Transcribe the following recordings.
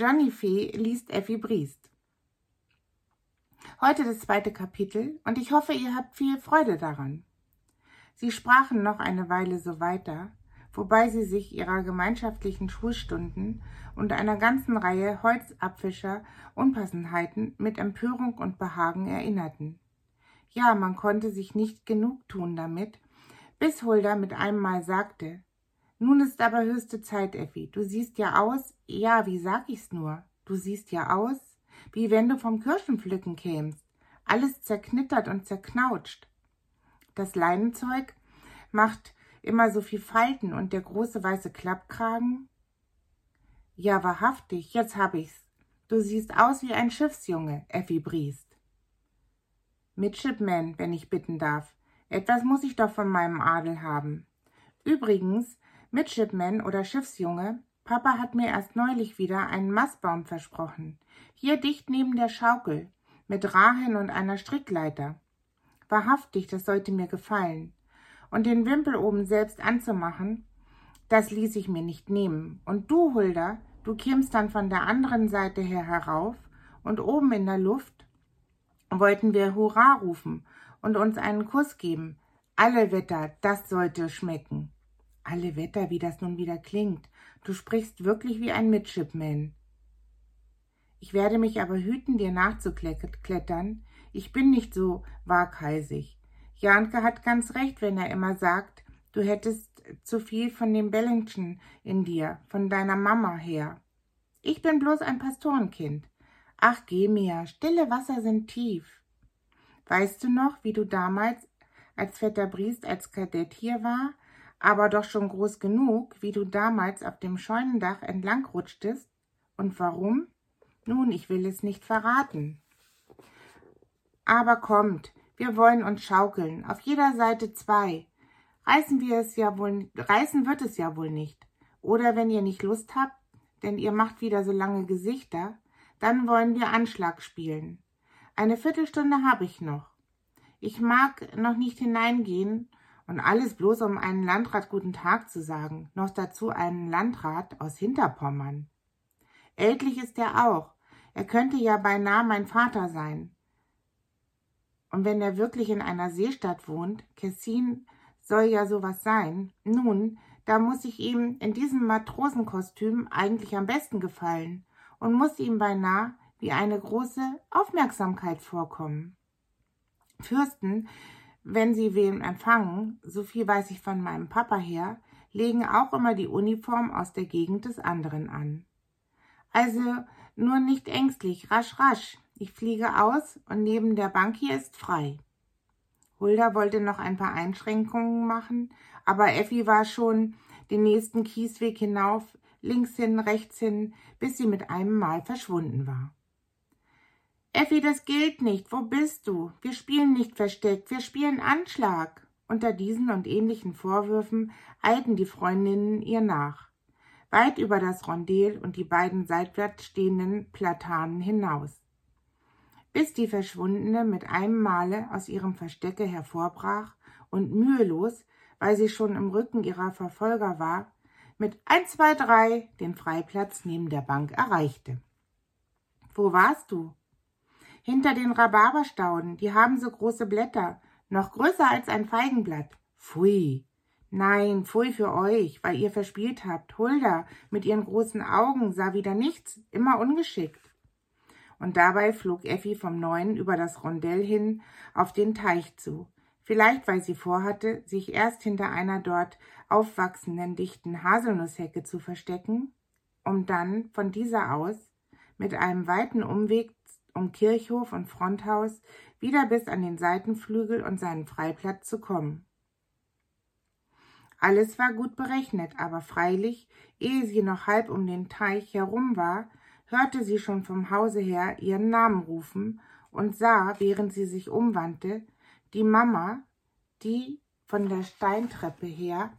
Johnny Fee liest Effi Briest. Heute das zweite Kapitel und ich hoffe, ihr habt viel Freude daran. Sie sprachen noch eine Weile so weiter, wobei sie sich ihrer gemeinschaftlichen Schulstunden und einer ganzen Reihe Holzabfischer Unpassenheiten mit Empörung und Behagen erinnerten. Ja, man konnte sich nicht genug tun damit, bis Hulda mit einem Mal sagte, nun ist aber höchste Zeit, Effi. Du siehst ja aus, ja, wie sag ich's nur? Du siehst ja aus, wie wenn du vom Kirschenpflücken kämst. Alles zerknittert und zerknautscht. Das Leinenzeug macht immer so viel Falten und der große weiße Klappkragen. Ja, wahrhaftig, jetzt hab ich's. Du siehst aus wie ein Schiffsjunge, Effi Briest. Midshipman, wenn ich bitten darf. Etwas muss ich doch von meinem Adel haben. Übrigens, Midshipman oder Schiffsjunge, Papa hat mir erst neulich wieder einen Mastbaum versprochen. Hier dicht neben der Schaukel, mit Rahen und einer Strickleiter. Wahrhaftig, das sollte mir gefallen. Und den Wimpel oben selbst anzumachen, das ließ ich mir nicht nehmen. Und du, Hulda, du kämst dann von der anderen Seite her herauf, und oben in der Luft wollten wir Hurra rufen und uns einen Kuss geben. Alle Wetter, das sollte schmecken. Alle Wetter, wie das nun wieder klingt. Du sprichst wirklich wie ein Midshipman. Ich werde mich aber hüten, dir nachzuklettern. Ich bin nicht so waghalsig. Janke hat ganz recht, wenn er immer sagt, du hättest zu viel von dem Bellington in dir, von deiner Mama her. Ich bin bloß ein Pastorenkind. Ach, geh mir, stille Wasser sind tief. Weißt du noch, wie du damals, als Vetter Briest als Kadett hier war, aber doch schon groß genug, wie du damals auf dem Scheunendach entlangrutschtest? Und warum? Nun, ich will es nicht verraten. Aber kommt, wir wollen uns schaukeln, auf jeder Seite zwei. Reißen wir es ja wohl, reißen wird es ja wohl nicht. Oder wenn ihr nicht Lust habt, denn ihr macht wieder so lange Gesichter, dann wollen wir Anschlag spielen. Eine Viertelstunde habe ich noch. Ich mag noch nicht hineingehen und alles bloß, um einen Landrat guten Tag zu sagen, noch dazu einen Landrat aus Hinterpommern. Ältlich ist er auch. Er könnte ja beinahe mein Vater sein. Und wenn er wirklich in einer Seestadt wohnt, Kessin soll ja sowas sein, nun, da muss ich ihm in diesem Matrosenkostüm eigentlich am besten gefallen und muss ihm beinahe wie eine große Aufmerksamkeit vorkommen. Fürsten wenn sie wen empfangen, so viel weiß ich von meinem Papa her, legen auch immer die Uniform aus der Gegend des anderen an. Also nur nicht ängstlich, rasch, rasch. Ich fliege aus und neben der Bank hier ist frei. Hulda wollte noch ein paar Einschränkungen machen, aber Effi war schon den nächsten Kiesweg hinauf, links hin, rechts hin, bis sie mit einem Mal verschwunden war. Effi, das gilt nicht. Wo bist du? Wir spielen nicht versteckt, wir spielen Anschlag. Unter diesen und ähnlichen Vorwürfen eilten die Freundinnen ihr nach, weit über das Rondel und die beiden seitwärts stehenden Platanen hinaus. Bis die Verschwundene mit einem Male aus ihrem Verstecke hervorbrach und mühelos, weil sie schon im Rücken ihrer Verfolger war, mit ein, zwei, drei den Freiplatz neben der Bank erreichte. Wo warst du? Hinter den Rhabarberstauden, die haben so große Blätter, noch größer als ein Feigenblatt. Pfui. Nein, pfui für euch, weil ihr verspielt habt. Hulda mit ihren großen Augen sah wieder nichts, immer ungeschickt. Und dabei flog Effi vom Neuen über das Rondell hin auf den Teich zu. Vielleicht, weil sie vorhatte, sich erst hinter einer dort aufwachsenden dichten Haselnusshecke zu verstecken, um dann von dieser aus mit einem weiten Umweg um Kirchhof und Fronthaus wieder bis an den Seitenflügel und seinen Freiplatz zu kommen. Alles war gut berechnet, aber freilich, ehe sie noch halb um den Teich herum war, hörte sie schon vom Hause her ihren Namen rufen und sah, während sie sich umwandte, die Mama, die von der Steintreppe her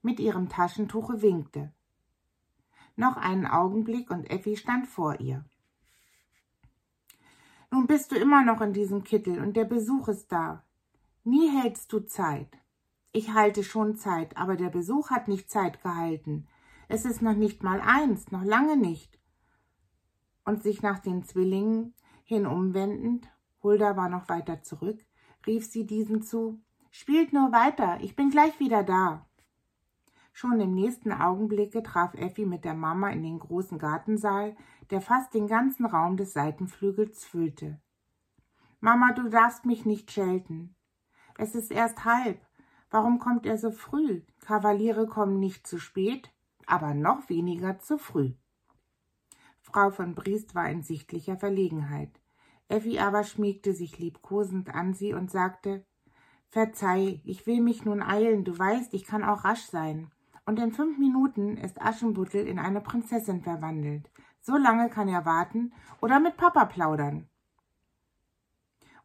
mit ihrem Taschentuche winkte. Noch einen Augenblick und Effi stand vor ihr. Nun bist du immer noch in diesem Kittel und der Besuch ist da. Nie hältst du Zeit. Ich halte schon Zeit, aber der Besuch hat nicht Zeit gehalten. Es ist noch nicht mal eins, noch lange nicht. und sich nach den Zwillingen hin umwendend, Hulda war noch weiter zurück, rief sie diesen zu, Spielt nur weiter, ich bin gleich wieder da. Schon im nächsten Augenblicke traf Effi mit der Mama in den großen Gartensaal, der fast den ganzen Raum des Seitenflügels füllte. Mama, du darfst mich nicht schelten. Es ist erst halb. Warum kommt er so früh? Kavaliere kommen nicht zu spät, aber noch weniger zu früh. Frau von Briest war in sichtlicher Verlegenheit. Effi aber schmiegte sich liebkosend an sie und sagte, Verzeih, ich will mich nun eilen, du weißt, ich kann auch rasch sein. Und in fünf Minuten ist Aschenbuttel in eine Prinzessin verwandelt. So lange kann er warten oder mit Papa plaudern.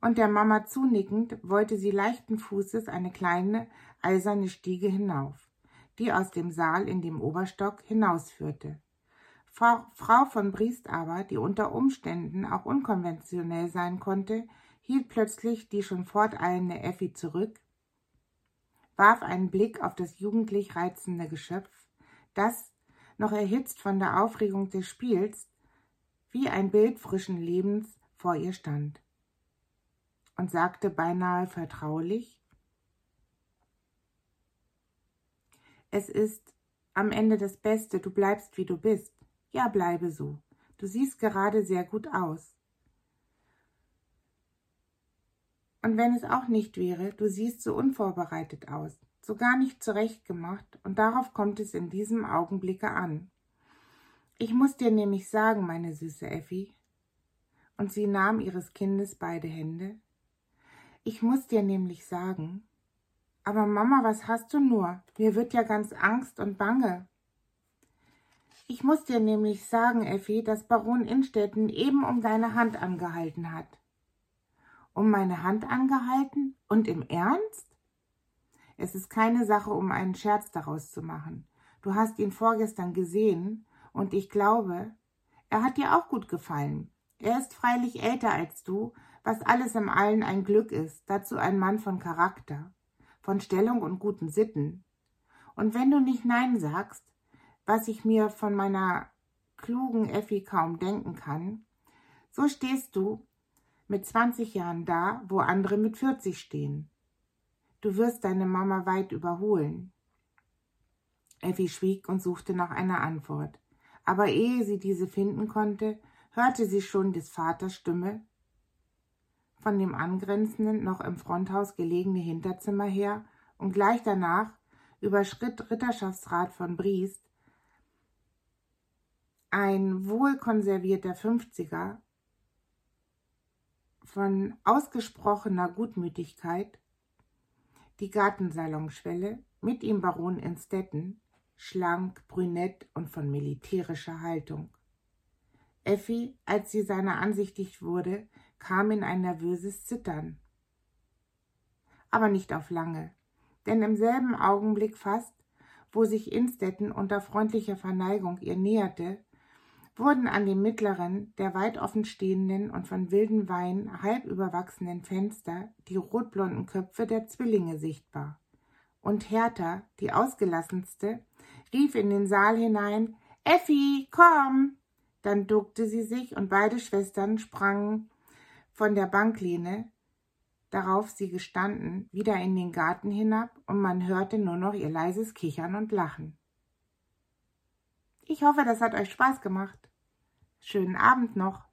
Und der Mama zunickend wollte sie leichten Fußes eine kleine eiserne Stiege hinauf, die aus dem Saal in dem Oberstock hinausführte. Frau, von Briest aber, die unter Umständen auch unkonventionell sein konnte, hielt plötzlich die schon forteilende Effi zurück, warf einen Blick auf das jugendlich reizende Geschöpf, das, noch erhitzt von der Aufregung des Spiels, wie ein Bild frischen Lebens vor ihr stand, und sagte beinahe vertraulich, Es ist am Ende das Beste, du bleibst wie du bist. Ja, bleibe so. Du siehst gerade sehr gut aus. Und wenn es auch nicht wäre, du siehst so unvorbereitet aus, so gar nicht zurechtgemacht, und darauf kommt es in diesem Augenblicke an. Ich muss dir nämlich sagen, meine süße Effi, und sie nahm ihres Kindes beide Hände, ich muss dir nämlich sagen, aber Mama, was hast du nur? Mir wird ja ganz Angst und Bange. Ich muss dir nämlich sagen, Effi, dass Baron Innstetten eben um deine Hand angehalten hat um meine Hand angehalten? Und im Ernst? Es ist keine Sache, um einen Scherz daraus zu machen. Du hast ihn vorgestern gesehen, und ich glaube, er hat dir auch gut gefallen. Er ist freilich älter als du, was alles im Allen ein Glück ist, dazu ein Mann von Charakter, von Stellung und guten Sitten. Und wenn du nicht Nein sagst, was ich mir von meiner klugen Effi kaum denken kann, so stehst du mit 20 Jahren da, wo andere mit 40 stehen. Du wirst deine Mama weit überholen. Effi schwieg und suchte nach einer Antwort. Aber ehe sie diese finden konnte, hörte sie schon des Vaters Stimme von dem angrenzenden, noch im Fronthaus gelegene Hinterzimmer her und gleich danach überschritt Ritterschaftsrat von Briest, ein wohlkonservierter Fünfziger, von ausgesprochener Gutmütigkeit, die Gartensalonschwelle, mit ihm Baron Innstetten, schlank, brünett und von militärischer Haltung. Effi, als sie seiner ansichtig wurde, kam in ein nervöses Zittern. Aber nicht auf lange, denn im selben Augenblick fast, wo sich Innstetten unter freundlicher Verneigung ihr näherte, wurden an dem mittleren, der weit offen stehenden und von wilden Wein halb überwachsenen Fenster die rotblonden Köpfe der Zwillinge sichtbar. Und Hertha, die ausgelassenste, rief in den Saal hinein Effi, komm. Dann duckte sie sich und beide Schwestern sprangen von der Banklehne, darauf sie gestanden, wieder in den Garten hinab, und man hörte nur noch ihr leises Kichern und Lachen. Ich hoffe, das hat euch Spaß gemacht. Schönen Abend noch.